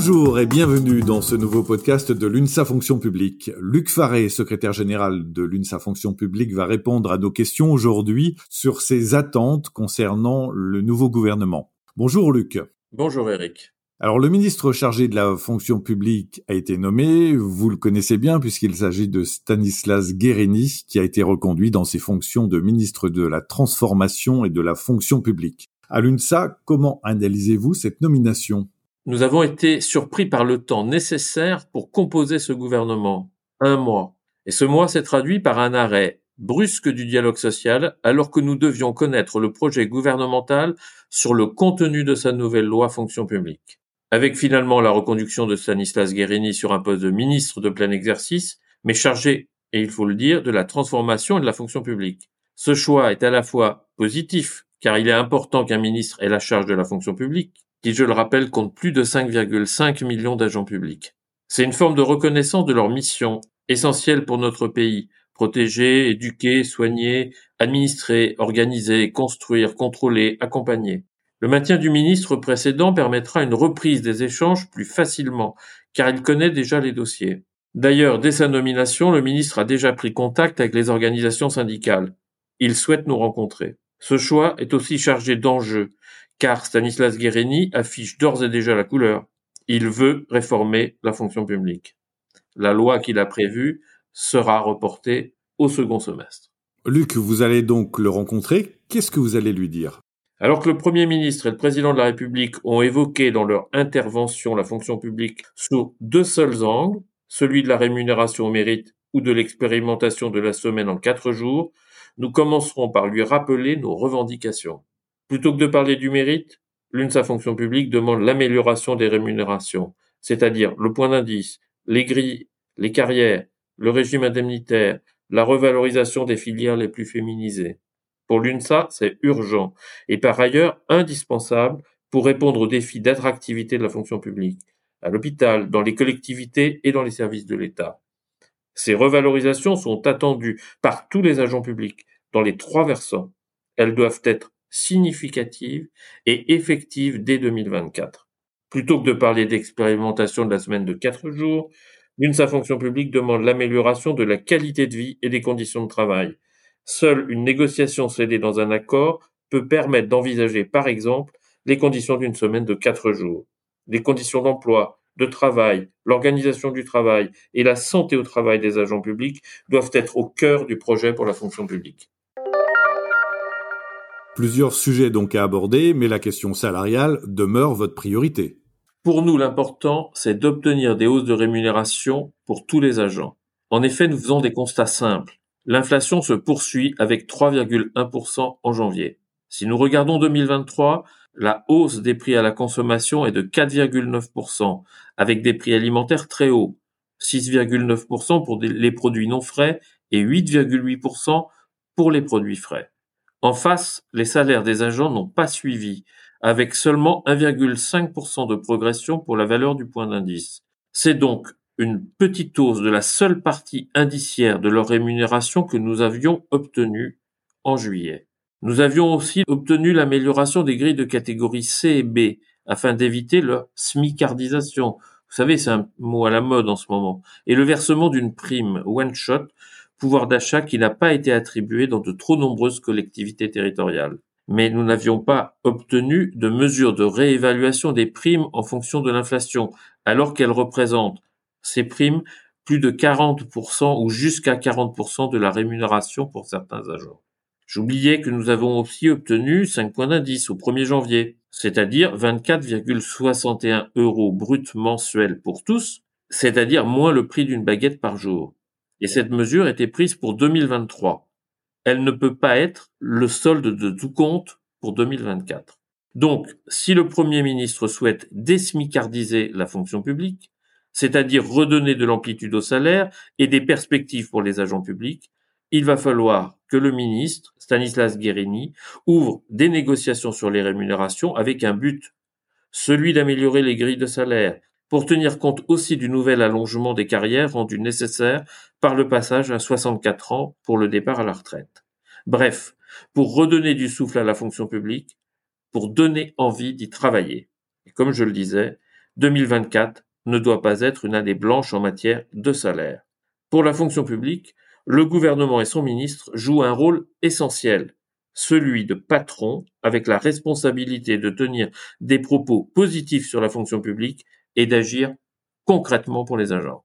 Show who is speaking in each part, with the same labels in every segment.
Speaker 1: Bonjour et bienvenue dans ce nouveau podcast de l'UNSA Fonction Publique. Luc Faré, secrétaire général de l'UNSA Fonction Publique, va répondre à nos questions aujourd'hui sur ses attentes concernant le nouveau gouvernement. Bonjour Luc.
Speaker 2: Bonjour Eric.
Speaker 1: Alors le ministre chargé de la fonction publique a été nommé, vous le connaissez bien puisqu'il s'agit de Stanislas Guérini qui a été reconduit dans ses fonctions de ministre de la transformation et de la fonction publique. À l'UNSA, comment analysez-vous cette nomination?
Speaker 2: Nous avons été surpris par le temps nécessaire pour composer ce gouvernement, un mois. Et ce mois s'est traduit par un arrêt brusque du dialogue social alors que nous devions connaître le projet gouvernemental sur le contenu de sa nouvelle loi fonction publique. Avec finalement la reconduction de Stanislas Guérini sur un poste de ministre de plein exercice, mais chargé, et il faut le dire, de la transformation et de la fonction publique. Ce choix est à la fois positif car il est important qu'un ministre ait la charge de la fonction publique, qui, je le rappelle, compte plus de 5,5 millions d'agents publics. C'est une forme de reconnaissance de leur mission, essentielle pour notre pays, protéger, éduquer, soigner, administrer, organiser, construire, contrôler, accompagner. Le maintien du ministre précédent permettra une reprise des échanges plus facilement, car il connaît déjà les dossiers. D'ailleurs, dès sa nomination, le ministre a déjà pris contact avec les organisations syndicales. Il souhaite nous rencontrer. Ce choix est aussi chargé d'enjeux, car Stanislas Guérini affiche d'ores et déjà la couleur. Il veut réformer la fonction publique. La loi qu'il a prévue sera reportée au second semestre.
Speaker 1: Luc, vous allez donc le rencontrer. Qu'est-ce que vous allez lui dire?
Speaker 2: Alors que le Premier ministre et le Président de la République ont évoqué dans leur intervention la fonction publique sous deux seuls angles, celui de la rémunération au mérite ou de l'expérimentation de la semaine en quatre jours, nous commencerons par lui rappeler nos revendications. Plutôt que de parler du mérite, l'UNSA fonction publique demande l'amélioration des rémunérations, c'est-à-dire le point d'indice, les grilles, les carrières, le régime indemnitaire, la revalorisation des filières les plus féminisées. Pour l'UNSA, c'est urgent et par ailleurs indispensable pour répondre aux défis d'attractivité de la fonction publique, à l'hôpital, dans les collectivités et dans les services de l'État. Ces revalorisations sont attendues par tous les agents publics dans les trois versants. Elles doivent être significatives et effectives dès 2024. Plutôt que de parler d'expérimentation de la semaine de quatre jours, l'UNSA fonction publique demande l'amélioration de la qualité de vie et des conditions de travail. Seule une négociation scellée dans un accord peut permettre d'envisager, par exemple, les conditions d'une semaine de quatre jours. Les conditions d'emploi, de travail, l'organisation du travail et la santé au travail des agents publics doivent être au cœur du projet pour la fonction publique.
Speaker 1: Plusieurs sujets donc à aborder, mais la question salariale demeure votre priorité.
Speaker 2: Pour nous, l'important, c'est d'obtenir des hausses de rémunération pour tous les agents. En effet, nous faisons des constats simples. L'inflation se poursuit avec 3,1% en janvier. Si nous regardons 2023, la hausse des prix à la consommation est de 4,9%, avec des prix alimentaires très hauts, 6,9% pour les produits non frais et 8,8% pour les produits frais. En face, les salaires des agents n'ont pas suivi, avec seulement 1,5% de progression pour la valeur du point d'indice. C'est donc une petite hausse de la seule partie indiciaire de leur rémunération que nous avions obtenue en juillet. Nous avions aussi obtenu l'amélioration des grilles de catégorie C et B afin d'éviter leur smicardisation. Vous savez, c'est un mot à la mode en ce moment. Et le versement d'une prime one shot, pouvoir d'achat qui n'a pas été attribué dans de trop nombreuses collectivités territoriales. Mais nous n'avions pas obtenu de mesures de réévaluation des primes en fonction de l'inflation, alors qu'elles représentent, ces primes, plus de 40% ou jusqu'à 40% de la rémunération pour certains agents. J'oubliais que nous avons aussi obtenu 5 points d'indice au 1er janvier, c'est-à-dire 24,61 euros brut mensuels pour tous, c'est-à-dire moins le prix d'une baguette par jour. Et cette mesure était prise pour 2023. Elle ne peut pas être le solde de tout compte pour 2024. Donc, si le Premier ministre souhaite désmicardiser la fonction publique, c'est-à-dire redonner de l'amplitude au salaire et des perspectives pour les agents publics, il va falloir que le ministre, Stanislas Guérini, ouvre des négociations sur les rémunérations avec un but, celui d'améliorer les grilles de salaire, pour tenir compte aussi du nouvel allongement des carrières rendu nécessaire par le passage à 64 ans pour le départ à la retraite. Bref, pour redonner du souffle à la fonction publique, pour donner envie d'y travailler. Comme je le disais, 2024 ne doit pas être une année blanche en matière de salaire. Pour la fonction publique, le gouvernement et son ministre jouent un rôle essentiel, celui de patron avec la responsabilité de tenir des propos positifs sur la fonction publique et d'agir concrètement pour les agents.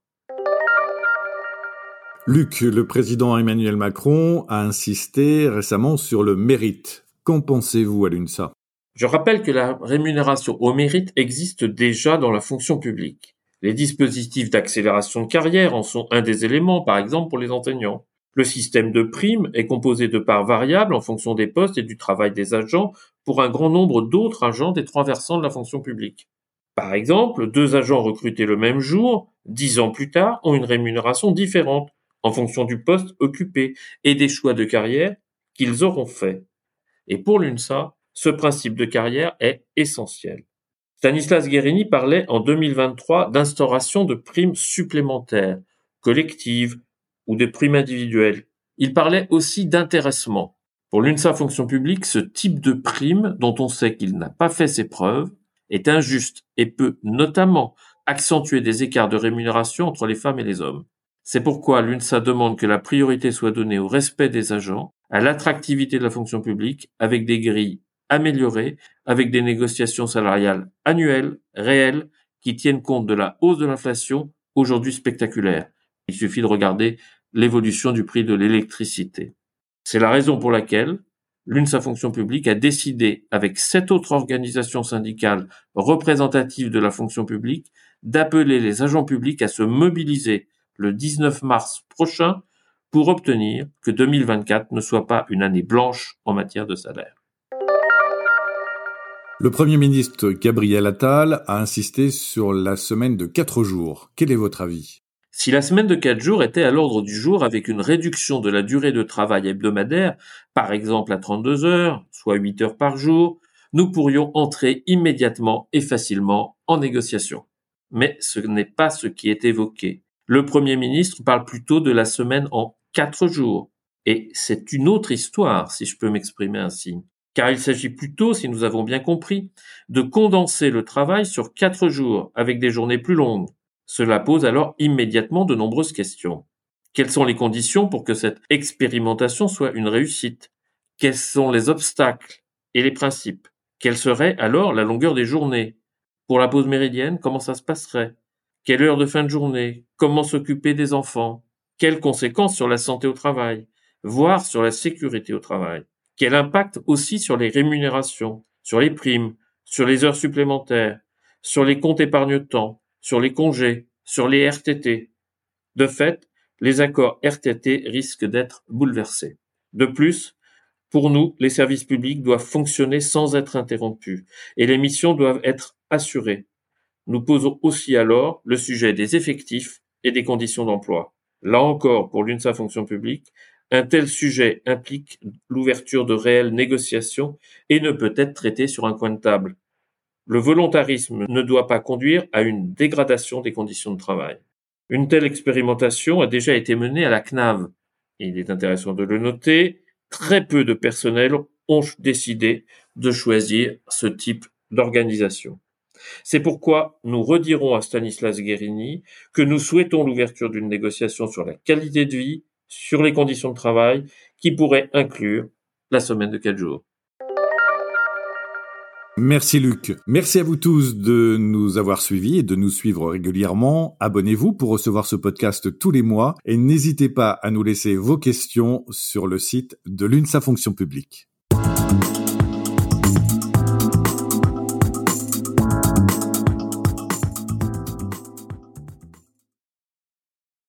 Speaker 1: Luc, le président Emmanuel Macron a insisté récemment sur le mérite. Qu'en pensez-vous à l'UNSA
Speaker 2: Je rappelle que la rémunération au mérite existe déjà dans la fonction publique. Les dispositifs d'accélération de carrière en sont un des éléments, par exemple pour les enseignants. Le système de primes est composé de parts variables en fonction des postes et du travail des agents pour un grand nombre d'autres agents des trois versants de la fonction publique. Par exemple, deux agents recrutés le même jour, dix ans plus tard, ont une rémunération différente en fonction du poste occupé et des choix de carrière qu'ils auront faits. Et pour l'UNSA, ce principe de carrière est essentiel. Stanislas Guérini parlait en 2023 d'instauration de primes supplémentaires, collectives ou de primes individuelles. Il parlait aussi d'intéressement. Pour l'UNSA fonction publique, ce type de prime, dont on sait qu'il n'a pas fait ses preuves, est injuste et peut notamment accentuer des écarts de rémunération entre les femmes et les hommes. C'est pourquoi l'UNSA demande que la priorité soit donnée au respect des agents, à l'attractivité de la fonction publique, avec des grilles améliorée avec des négociations salariales annuelles, réelles, qui tiennent compte de la hausse de l'inflation, aujourd'hui spectaculaire. Il suffit de regarder l'évolution du prix de l'électricité. C'est la raison pour laquelle l'UNSA Fonction publique a décidé, avec sept autres organisations syndicales représentatives de la fonction publique, d'appeler les agents publics à se mobiliser le 19 mars prochain pour obtenir que 2024 ne soit pas une année blanche en matière de salaire.
Speaker 1: Le Premier ministre Gabriel Attal a insisté sur la semaine de quatre jours. Quel est votre avis?
Speaker 2: Si la semaine de quatre jours était à l'ordre du jour avec une réduction de la durée de travail hebdomadaire, par exemple à 32 heures, soit 8 heures par jour, nous pourrions entrer immédiatement et facilement en négociation. Mais ce n'est pas ce qui est évoqué. Le Premier ministre parle plutôt de la semaine en quatre jours. Et c'est une autre histoire, si je peux m'exprimer ainsi car il s'agit plutôt, si nous avons bien compris, de condenser le travail sur quatre jours avec des journées plus longues. Cela pose alors immédiatement de nombreuses questions. Quelles sont les conditions pour que cette expérimentation soit une réussite? Quels sont les obstacles et les principes? Quelle serait alors la longueur des journées? Pour la pause méridienne, comment ça se passerait? Quelle heure de fin de journée? Comment s'occuper des enfants? Quelles conséquences sur la santé au travail? Voire sur la sécurité au travail? Quel impact aussi sur les rémunérations, sur les primes, sur les heures supplémentaires, sur les comptes épargne-temps, sur les congés, sur les RTT. De fait, les accords RTT risquent d'être bouleversés. De plus, pour nous, les services publics doivent fonctionner sans être interrompus et les missions doivent être assurées. Nous posons aussi alors le sujet des effectifs et des conditions d'emploi. Là encore, pour l'UNSA fonction publique, un tel sujet implique l'ouverture de réelles négociations et ne peut être traité sur un coin de table. Le volontarisme ne doit pas conduire à une dégradation des conditions de travail. Une telle expérimentation a déjà été menée à la CNAV. Il est intéressant de le noter, très peu de personnels ont décidé de choisir ce type d'organisation. C'est pourquoi nous redirons à Stanislas Guérini que nous souhaitons l'ouverture d'une négociation sur la qualité de vie sur les conditions de travail qui pourraient inclure la semaine de quatre jours.
Speaker 1: Merci Luc. Merci à vous tous de nous avoir suivis et de nous suivre régulièrement. Abonnez-vous pour recevoir ce podcast tous les mois et n'hésitez pas à nous laisser vos questions sur le site de l'UNSA Fonction publique.